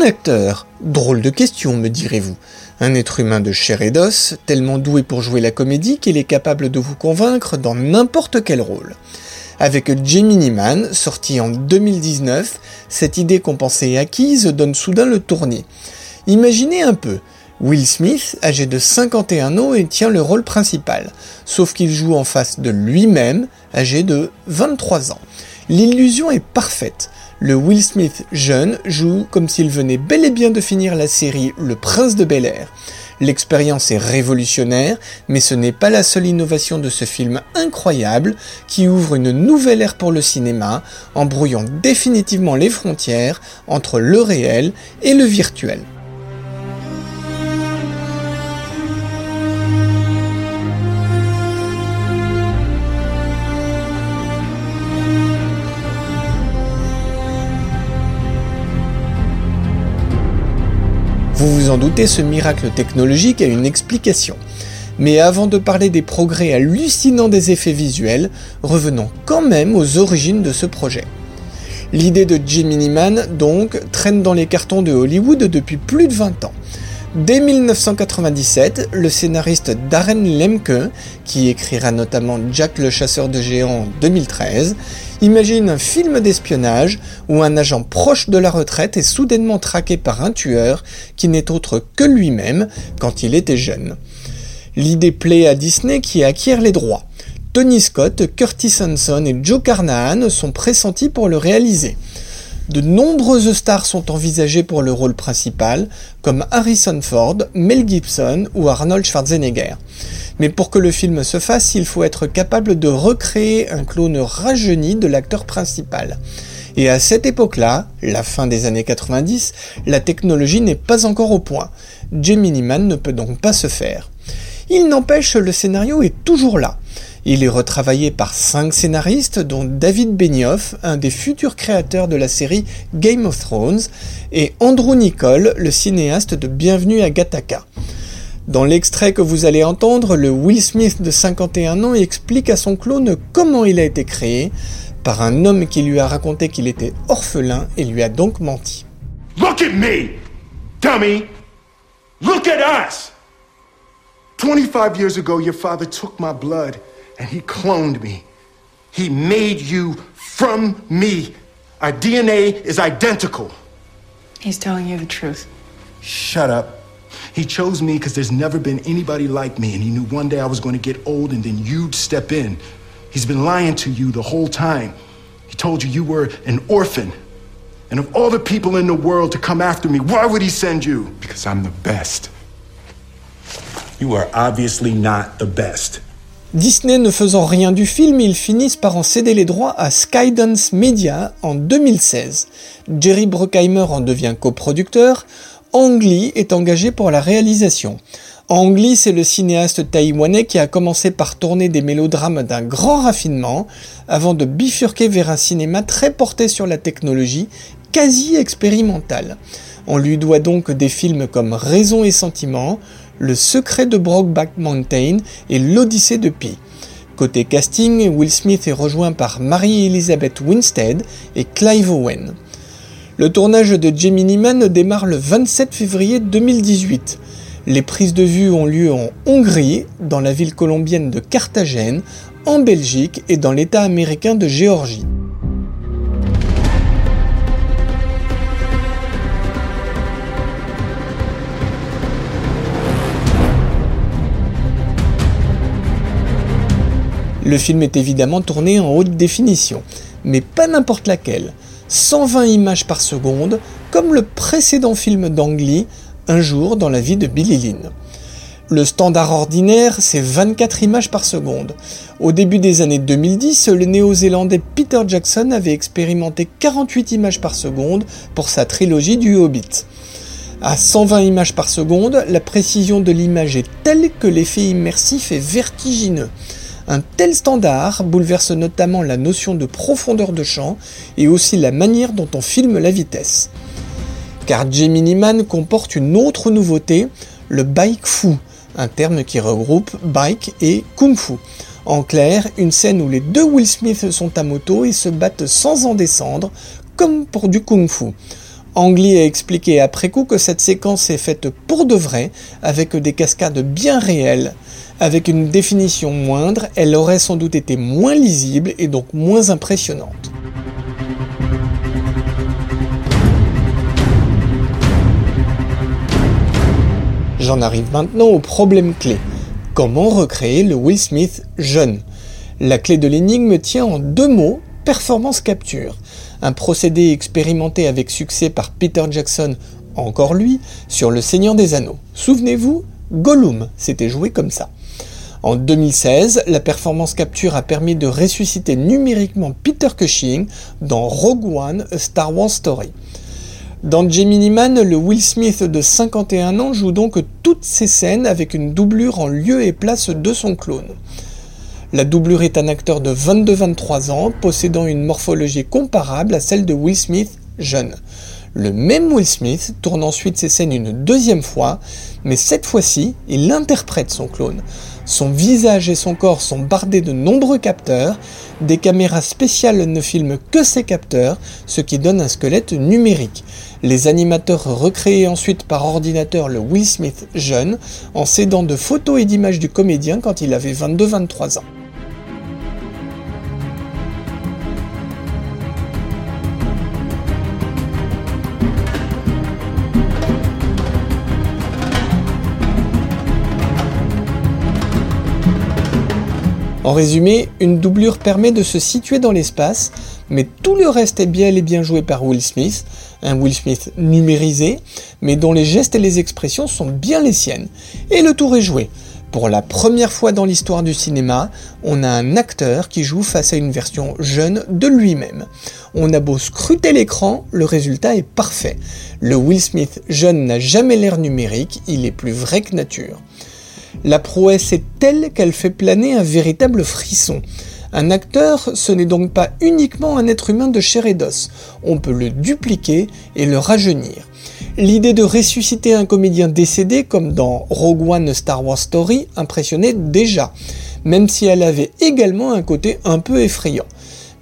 Qu'un acteur Drôle de question, me direz-vous. Un être humain de chair et d'os, tellement doué pour jouer la comédie qu'il est capable de vous convaincre dans n'importe quel rôle. Avec Gemini Man, sorti en 2019, cette idée qu'on pensait acquise donne soudain le tournis. Imaginez un peu, Will Smith, âgé de 51 ans, et tient le rôle principal, sauf qu'il joue en face de lui-même, âgé de 23 ans. L'illusion est parfaite. Le Will Smith jeune joue comme s'il venait bel et bien de finir la série Le Prince de Bel Air. L'expérience est révolutionnaire, mais ce n'est pas la seule innovation de ce film incroyable qui ouvre une nouvelle ère pour le cinéma en brouillant définitivement les frontières entre le réel et le virtuel. En doutez, ce miracle technologique a une explication. Mais avant de parler des progrès hallucinants des effets visuels, revenons quand même aux origines de ce projet. L'idée de Jimmy Man, donc, traîne dans les cartons de Hollywood depuis plus de 20 ans. Dès 1997, le scénariste Darren Lemke, qui écrira notamment Jack le chasseur de géants en 2013, imagine un film d'espionnage où un agent proche de la retraite est soudainement traqué par un tueur qui n'est autre que lui-même quand il était jeune. L'idée plaît à Disney qui acquiert les droits. Tony Scott, Curtis Hanson et Joe Carnahan sont pressentis pour le réaliser. De nombreuses stars sont envisagées pour le rôle principal, comme Harrison Ford, Mel Gibson ou Arnold Schwarzenegger. Mais pour que le film se fasse, il faut être capable de recréer un clone rajeuni de l'acteur principal. Et à cette époque-là, la fin des années 90, la technologie n'est pas encore au point. Gemini Man ne peut donc pas se faire. Il n'empêche, le scénario est toujours là. Il est retravaillé par cinq scénaristes, dont David Benioff, un des futurs créateurs de la série Game of Thrones, et Andrew Nicole, le cinéaste de Bienvenue à Gattaca. Dans l'extrait que vous allez entendre, le Will Smith de 51 ans explique à son clone comment il a été créé, par un homme qui lui a raconté qu'il était orphelin et lui a donc menti. Look at me, dummy! Look at us! 25 years ago, your father took my blood and he cloned me. He made you from me. Our DNA is identical. He's telling you the truth. Shut up. He chose me because there's never been anybody like me, and he knew one day I was going to get old and then you'd step in. He's been lying to you the whole time. He told you you were an orphan. And of all the people in the world to come after me, why would he send you? Because I'm the best. Disney ne faisant rien du film, ils finissent par en céder les droits à Skydance Media en 2016. Jerry Bruckheimer en devient coproducteur, Ang Lee est engagé pour la réalisation. Ang Lee, c'est le cinéaste taïwanais qui a commencé par tourner des mélodrames d'un grand raffinement, avant de bifurquer vers un cinéma très porté sur la technologie, quasi expérimental. On lui doit donc des films comme Raison et Sentiment, Le secret de Brokeback Mountain et L'Odyssée de Pi. Côté casting, Will Smith est rejoint par Marie-Elizabeth Winstead et Clive Owen. Le tournage de Gemini Man démarre le 27 février 2018. Les prises de vue ont lieu en Hongrie, dans la ville colombienne de Carthagène, en Belgique et dans l'État américain de Géorgie. Le film est évidemment tourné en haute définition, mais pas n'importe laquelle. 120 images par seconde, comme le précédent film d'Ang Lee, Un jour dans la vie de Billy Lynn. Le standard ordinaire, c'est 24 images par seconde. Au début des années 2010, le néo-zélandais Peter Jackson avait expérimenté 48 images par seconde pour sa trilogie du Hobbit. À 120 images par seconde, la précision de l'image est telle que l'effet immersif est vertigineux. Un tel standard bouleverse notamment la notion de profondeur de champ et aussi la manière dont on filme la vitesse. Car Gemini Man comporte une autre nouveauté, le bike fu, un terme qui regroupe bike et kung fu. En clair, une scène où les deux Will Smith sont à moto et se battent sans en descendre, comme pour du kung fu. Ang Lee a expliqué après coup que cette séquence est faite pour de vrai, avec des cascades bien réelles. Avec une définition moindre, elle aurait sans doute été moins lisible et donc moins impressionnante. J'en arrive maintenant au problème clé. Comment recréer le Will Smith jeune? La clé de l'énigme tient en deux mots, performance capture. Un procédé expérimenté avec succès par Peter Jackson, encore lui, sur Le Seigneur des Anneaux. Souvenez-vous, Gollum s'était joué comme ça. En 2016, la performance capture a permis de ressusciter numériquement Peter Cushing dans Rogue One, A Star Wars Story. Dans Gemini Man, le Will Smith de 51 ans joue donc toutes ces scènes avec une doublure en lieu et place de son clone. La doublure est un acteur de 22-23 ans, possédant une morphologie comparable à celle de Will Smith jeune. Le même Will Smith tourne ensuite ses scènes une deuxième fois, mais cette fois-ci, il interprète son clone. Son visage et son corps sont bardés de nombreux capteurs, des caméras spéciales ne filment que ces capteurs, ce qui donne un squelette numérique. Les animateurs recréent ensuite par ordinateur le Will Smith jeune, en s'aidant de photos et d'images du comédien quand il avait 22-23 ans. En résumé, une doublure permet de se situer dans l'espace, mais tout le reste est bien et bien joué par Will Smith, un Will Smith numérisé, mais dont les gestes et les expressions sont bien les siennes. Et le tour est joué. Pour la première fois dans l'histoire du cinéma, on a un acteur qui joue face à une version jeune de lui-même. On a beau scruter l'écran, le résultat est parfait. Le Will Smith jeune n'a jamais l'air numérique, il est plus vrai que nature. La prouesse est telle qu'elle fait planer un véritable frisson. Un acteur, ce n'est donc pas uniquement un être humain de chair et d'os. On peut le dupliquer et le rajeunir. L'idée de ressusciter un comédien décédé, comme dans Rogue One Star Wars Story, impressionnait déjà, même si elle avait également un côté un peu effrayant.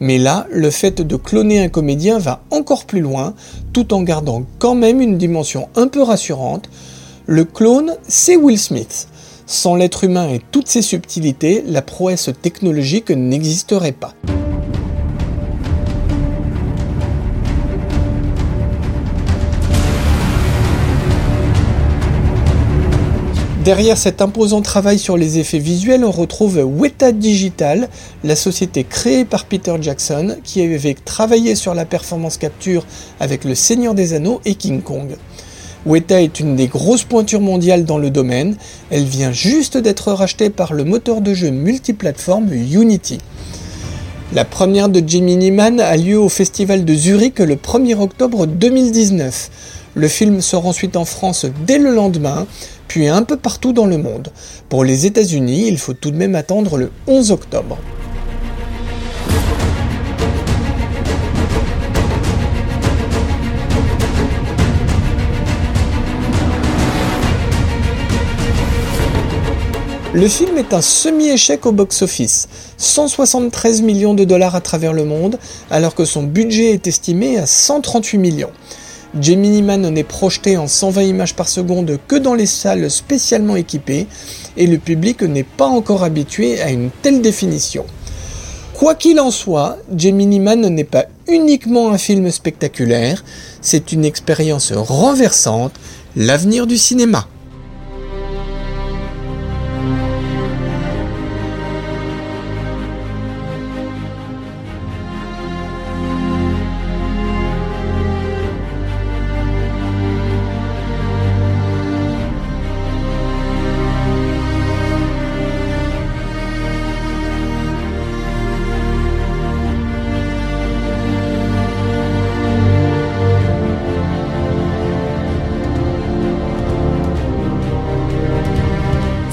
Mais là, le fait de cloner un comédien va encore plus loin, tout en gardant quand même une dimension un peu rassurante. Le clone, c'est Will Smith. Sans l'être humain et toutes ses subtilités, la prouesse technologique n'existerait pas. Derrière cet imposant travail sur les effets visuels, on retrouve Weta Digital, la société créée par Peter Jackson qui avait travaillé sur la performance capture avec Le Seigneur des Anneaux et King Kong. Weta est une des grosses pointures mondiales dans le domaine. Elle vient juste d'être rachetée par le moteur de jeu multiplateforme Unity. La première de Gemini Man a lieu au Festival de Zurich le 1er octobre 2019. Le film sort ensuite en France dès le lendemain, puis un peu partout dans le monde. Pour les États-Unis, il faut tout de même attendre le 11 octobre. Le film est un semi-échec au box-office, 173 millions de dollars à travers le monde, alors que son budget est estimé à 138 millions. Gemini Man n'est projeté en 120 images par seconde que dans les salles spécialement équipées, et le public n'est pas encore habitué à une telle définition. Quoi qu'il en soit, Gemini Man n'est pas uniquement un film spectaculaire, c'est une expérience renversante, l'avenir du cinéma.